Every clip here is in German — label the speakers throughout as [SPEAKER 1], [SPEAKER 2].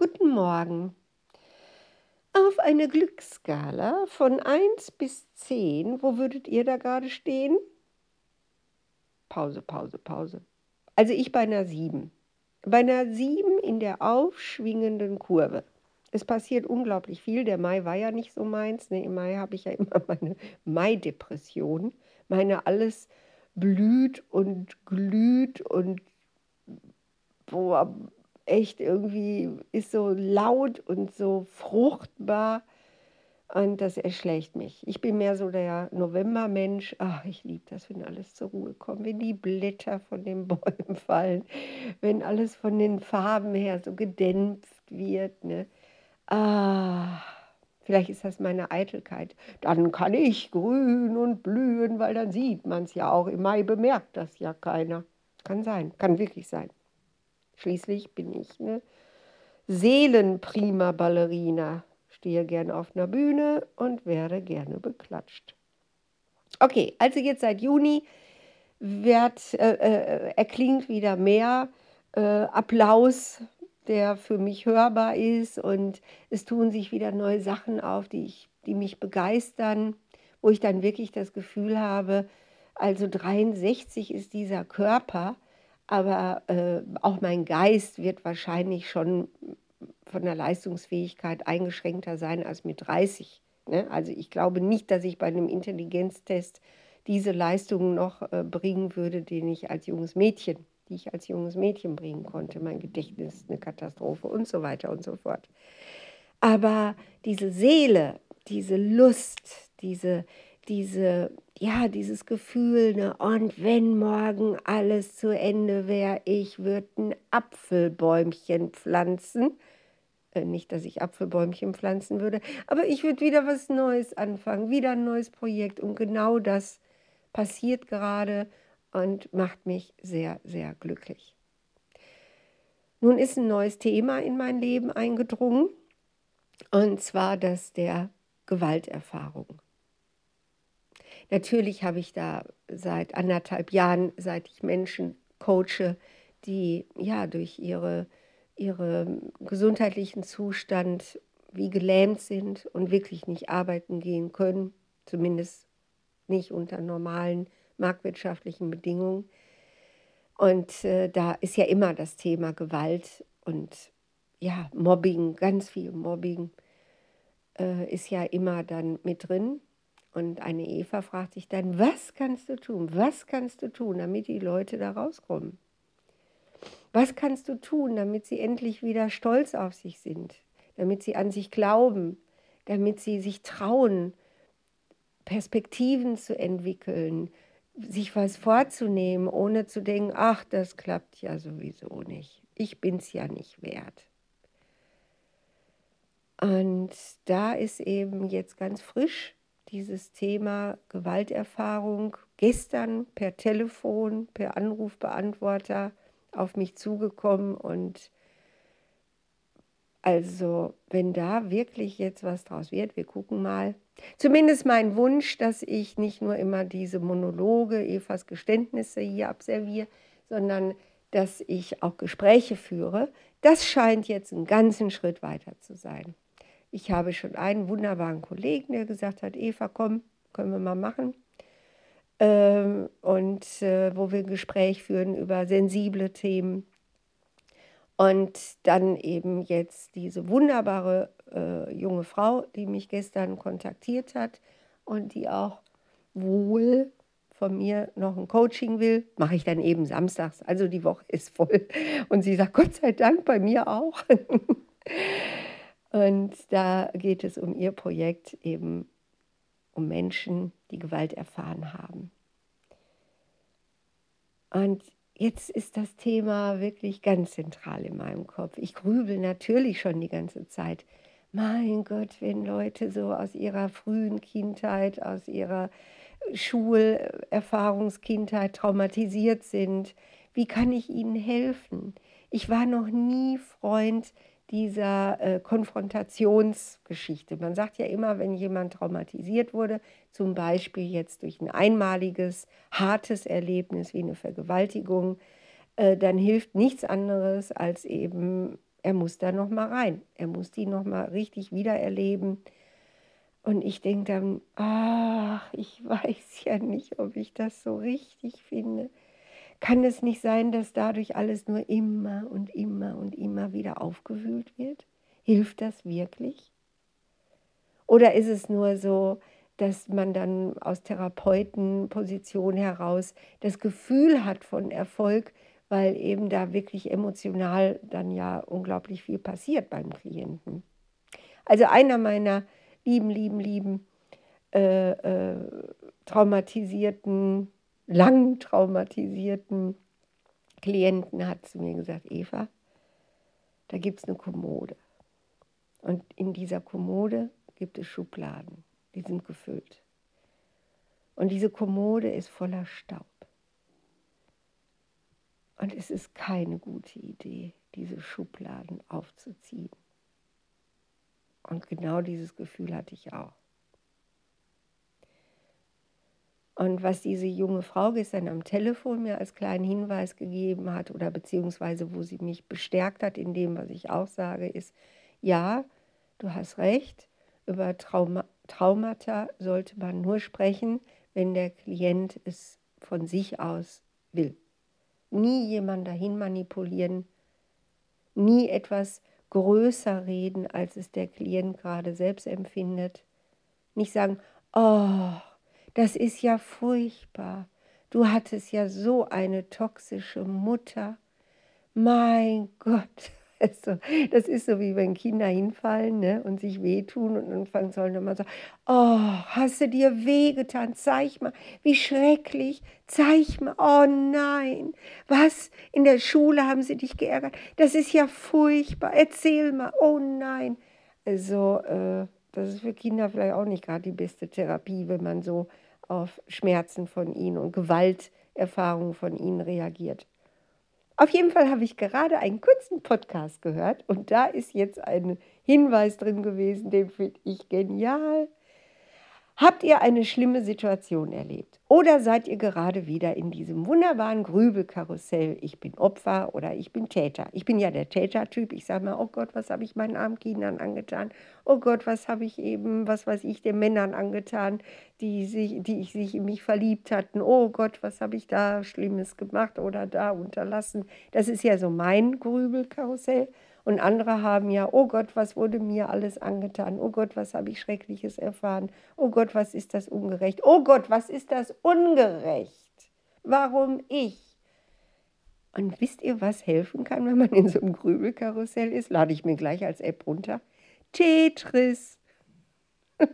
[SPEAKER 1] Guten Morgen. Auf einer Glücksskala von 1 bis 10, wo würdet ihr da gerade stehen? Pause, Pause, Pause. Also ich bei einer 7. Bei einer 7 in der aufschwingenden Kurve. Es passiert unglaublich viel. Der Mai war ja nicht so meins. Nee, Im Mai habe ich ja immer meine Mai-Depression. Meine alles blüht und glüht und boah, echt irgendwie ist so laut und so fruchtbar und das erschlägt mich. Ich bin mehr so der Novembermensch. Ach, ich liebe das, wenn alles zur Ruhe kommt, wenn die Blätter von den Bäumen fallen, wenn alles von den Farben her so gedämpft wird. Ne? Ah, vielleicht ist das meine Eitelkeit. Dann kann ich grün und blühen, weil dann sieht man es ja auch. Im Mai bemerkt das ja keiner. Kann sein, kann wirklich sein. Schließlich bin ich eine Seelenprima Ballerina, stehe gerne auf einer Bühne und werde gerne beklatscht. Okay, also jetzt seit Juni wird, äh, äh, erklingt wieder mehr äh, Applaus, der für mich hörbar ist und es tun sich wieder neue Sachen auf, die, ich, die mich begeistern, wo ich dann wirklich das Gefühl habe, also 63 ist dieser Körper, aber äh, auch mein Geist wird wahrscheinlich schon von der Leistungsfähigkeit eingeschränkter sein als mit 30. Ne? Also ich glaube nicht, dass ich bei einem Intelligenztest diese Leistungen noch äh, bringen würde, den ich als junges Mädchen, die ich als junges Mädchen bringen konnte. Mein Gedächtnis ist eine Katastrophe und so weiter und so fort. Aber diese Seele, diese Lust, diese, diese, ja, dieses Gefühl, ne, und wenn morgen alles zu Ende wäre, ich würde ein Apfelbäumchen pflanzen. Äh, nicht, dass ich Apfelbäumchen pflanzen würde, aber ich würde wieder was Neues anfangen, wieder ein neues Projekt. Und genau das passiert gerade und macht mich sehr, sehr glücklich. Nun ist ein neues Thema in mein Leben eingedrungen, und zwar das der Gewalterfahrung. Natürlich habe ich da seit anderthalb Jahren, seit ich Menschen coache, die ja durch ihre, ihre gesundheitlichen Zustand wie gelähmt sind und wirklich nicht arbeiten gehen können, zumindest nicht unter normalen marktwirtschaftlichen Bedingungen. Und äh, da ist ja immer das Thema Gewalt und ja, Mobbing, ganz viel Mobbing äh, ist ja immer dann mit drin. Und eine Eva fragt sich dann, was kannst du tun? Was kannst du tun, damit die Leute da rauskommen? Was kannst du tun, damit sie endlich wieder stolz auf sich sind? Damit sie an sich glauben? Damit sie sich trauen, Perspektiven zu entwickeln, sich was vorzunehmen, ohne zu denken, ach, das klappt ja sowieso nicht. Ich bin es ja nicht wert. Und da ist eben jetzt ganz frisch dieses Thema Gewalterfahrung gestern per Telefon, per Anrufbeantworter auf mich zugekommen und also, wenn da wirklich jetzt was draus wird, wir gucken mal. Zumindest mein Wunsch, dass ich nicht nur immer diese Monologe, Evas Geständnisse hier absolviere, sondern dass ich auch Gespräche führe, das scheint jetzt einen ganzen Schritt weiter zu sein. Ich habe schon einen wunderbaren Kollegen, der gesagt hat, Eva, komm, können wir mal machen. Ähm, und äh, wo wir ein Gespräch führen über sensible Themen. Und dann eben jetzt diese wunderbare äh, junge Frau, die mich gestern kontaktiert hat und die auch wohl von mir noch ein Coaching will, mache ich dann eben samstags. Also die Woche ist voll. Und sie sagt, Gott sei Dank bei mir auch. Und da geht es um ihr Projekt eben um Menschen, die Gewalt erfahren haben. Und jetzt ist das Thema wirklich ganz zentral in meinem Kopf. Ich grübel natürlich schon die ganze Zeit. Mein Gott, wenn Leute so aus ihrer frühen Kindheit, aus ihrer Schulerfahrungskindheit traumatisiert sind, wie kann ich ihnen helfen? Ich war noch nie Freund dieser äh, Konfrontationsgeschichte. Man sagt ja immer, wenn jemand traumatisiert wurde, zum Beispiel jetzt durch ein einmaliges, hartes Erlebnis wie eine Vergewaltigung, äh, dann hilft nichts anderes, als eben Er muss da noch mal rein. Er muss die noch mal richtig wiedererleben. Und ich denke dann, ach, ich weiß ja nicht, ob ich das so richtig finde. Kann es nicht sein, dass dadurch alles nur immer und immer und immer wieder aufgewühlt wird? Hilft das wirklich? Oder ist es nur so, dass man dann aus Therapeutenposition heraus das Gefühl hat von Erfolg, weil eben da wirklich emotional dann ja unglaublich viel passiert beim Klienten. Also einer meiner lieben, lieben, lieben äh, äh, traumatisierten, lang traumatisierten Klienten hat zu mir gesagt, Eva, da gibt es eine Kommode. Und in dieser Kommode gibt es Schubladen die sind gefüllt. Und diese Kommode ist voller Staub. Und es ist keine gute Idee, diese Schubladen aufzuziehen. Und genau dieses Gefühl hatte ich auch. Und was diese junge Frau gestern am Telefon mir als kleinen Hinweis gegeben hat oder beziehungsweise wo sie mich bestärkt hat in dem, was ich auch sage, ist, ja, du hast recht, über Trauma, Traumata sollte man nur sprechen, wenn der Klient es von sich aus will. Nie jemand dahin manipulieren, nie etwas größer reden, als es der Klient gerade selbst empfindet. Nicht sagen, oh, das ist ja furchtbar. Du hattest ja so eine toxische Mutter. Mein Gott, also, das ist so, wie wenn Kinder hinfallen ne, und sich wehtun und anfangen sollen dann mal so, oh, hast du dir wehgetan? Zeig mal, wie schrecklich. Zeig mal, oh nein. Was? In der Schule haben sie dich geärgert? Das ist ja furchtbar. Erzähl mal, oh nein. Also, äh, das ist für Kinder vielleicht auch nicht gerade die beste Therapie, wenn man so auf Schmerzen von ihnen und Gewalterfahrungen von ihnen reagiert. Auf jeden Fall habe ich gerade einen kurzen Podcast gehört und da ist jetzt ein Hinweis drin gewesen, den finde ich genial. Habt ihr eine schlimme Situation erlebt? Oder seid ihr gerade wieder in diesem wunderbaren Grübelkarussell? Ich bin Opfer oder ich bin Täter. Ich bin ja der Tätertyp. Ich sage mal, oh Gott, was habe ich meinen armen Kindern angetan? Oh Gott, was habe ich eben, was weiß ich, den Männern angetan, die, sich, die sich in mich verliebt hatten? Oh Gott, was habe ich da Schlimmes gemacht oder da unterlassen? Das ist ja so mein Grübelkarussell. Und andere haben ja, oh Gott, was wurde mir alles angetan? Oh Gott, was habe ich Schreckliches erfahren? Oh Gott, was ist das ungerecht? Oh Gott, was ist das ungerecht? Warum ich? Und wisst ihr, was helfen kann, wenn man in so einem Grübelkarussell ist? Lade ich mir gleich als App runter. Tetris.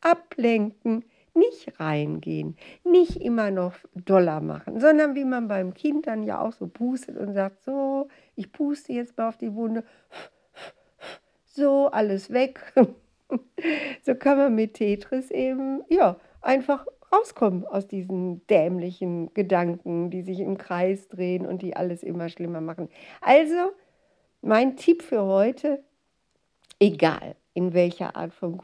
[SPEAKER 1] Ablenken nicht reingehen, nicht immer noch Dollar machen, sondern wie man beim Kind dann ja auch so pustet und sagt, so, ich puste jetzt mal auf die Wunde, so, alles weg. so kann man mit Tetris eben, ja, einfach rauskommen aus diesen dämlichen Gedanken, die sich im Kreis drehen und die alles immer schlimmer machen. Also, mein Tipp für heute, egal in welcher Art von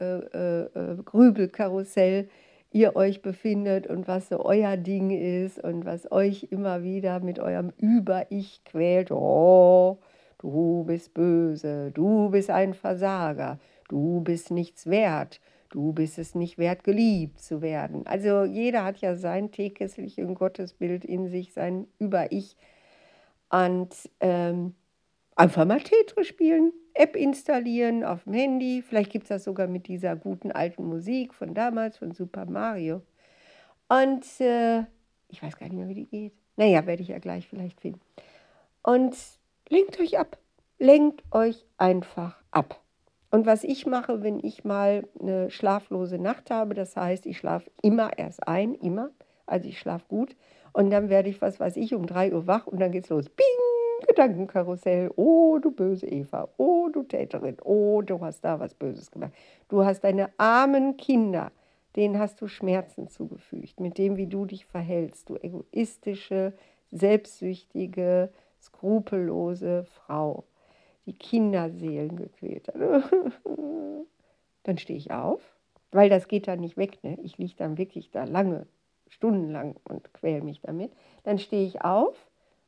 [SPEAKER 1] äh, äh, äh, Grübelkarussell ihr euch befindet und was so euer Ding ist und was euch immer wieder mit eurem Über-Ich quält. Oh, du bist böse, du bist ein Versager, du bist nichts wert, du bist es nicht wert, geliebt zu werden. Also jeder hat ja sein teekesselchen Gottesbild in sich, sein Über-Ich. Und ähm, einfach mal Tetris spielen. App installieren auf dem Handy. Vielleicht gibt es das sogar mit dieser guten alten Musik von damals, von Super Mario. Und äh, ich weiß gar nicht mehr, wie die geht. Naja, werde ich ja gleich vielleicht finden. Und lenkt euch ab. Lenkt euch einfach ab. Und was ich mache, wenn ich mal eine schlaflose Nacht habe, das heißt, ich schlafe immer erst ein, immer. Also ich schlafe gut. Und dann werde ich, was weiß ich, um 3 Uhr wach und dann geht es los. Bing! Gedankenkarussell. Oh, du böse Eva. Oh, du Täterin. Oh, du hast da was Böses gemacht. Du hast deine armen Kinder, denen hast du Schmerzen zugefügt, mit dem, wie du dich verhältst. Du egoistische, selbstsüchtige, skrupellose Frau, die Kinderseelen gequält hat. Dann stehe ich auf, weil das geht dann nicht weg. Ne? Ich liege dann wirklich da lange, stundenlang und quäle mich damit. Dann stehe ich auf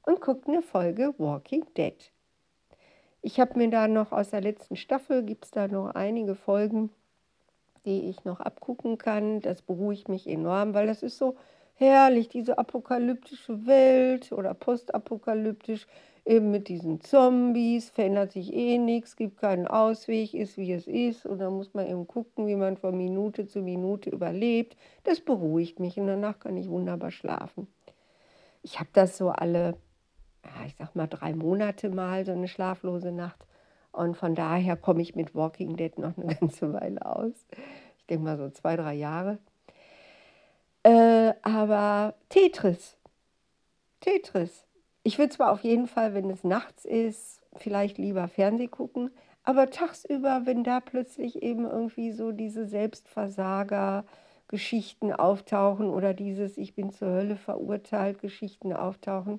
[SPEAKER 1] und guckt eine Folge Walking Dead. Ich habe mir da noch aus der letzten Staffel, gibt es da noch einige Folgen, die ich noch abgucken kann. Das beruhigt mich enorm, weil das ist so herrlich, diese apokalyptische Welt oder postapokalyptisch, eben mit diesen Zombies, verändert sich eh nichts, gibt keinen Ausweg, ist wie es ist und dann muss man eben gucken, wie man von Minute zu Minute überlebt. Das beruhigt mich und danach kann ich wunderbar schlafen. Ich habe das so alle, ich sag mal, drei Monate mal, so eine schlaflose Nacht. Und von daher komme ich mit Walking Dead noch eine ganze Weile aus. Ich denke mal so zwei, drei Jahre. Äh, aber Tetris. Tetris. Ich würde zwar auf jeden Fall, wenn es nachts ist, vielleicht lieber Fernseh gucken, aber tagsüber, wenn da plötzlich eben irgendwie so diese Selbstversager-Geschichten auftauchen oder dieses Ich bin zur Hölle verurteilt Geschichten auftauchen,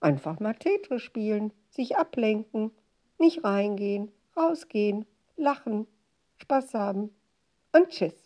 [SPEAKER 1] einfach mal Tetris spielen, sich ablenken, nicht reingehen, rausgehen, lachen, Spaß haben und tschüss.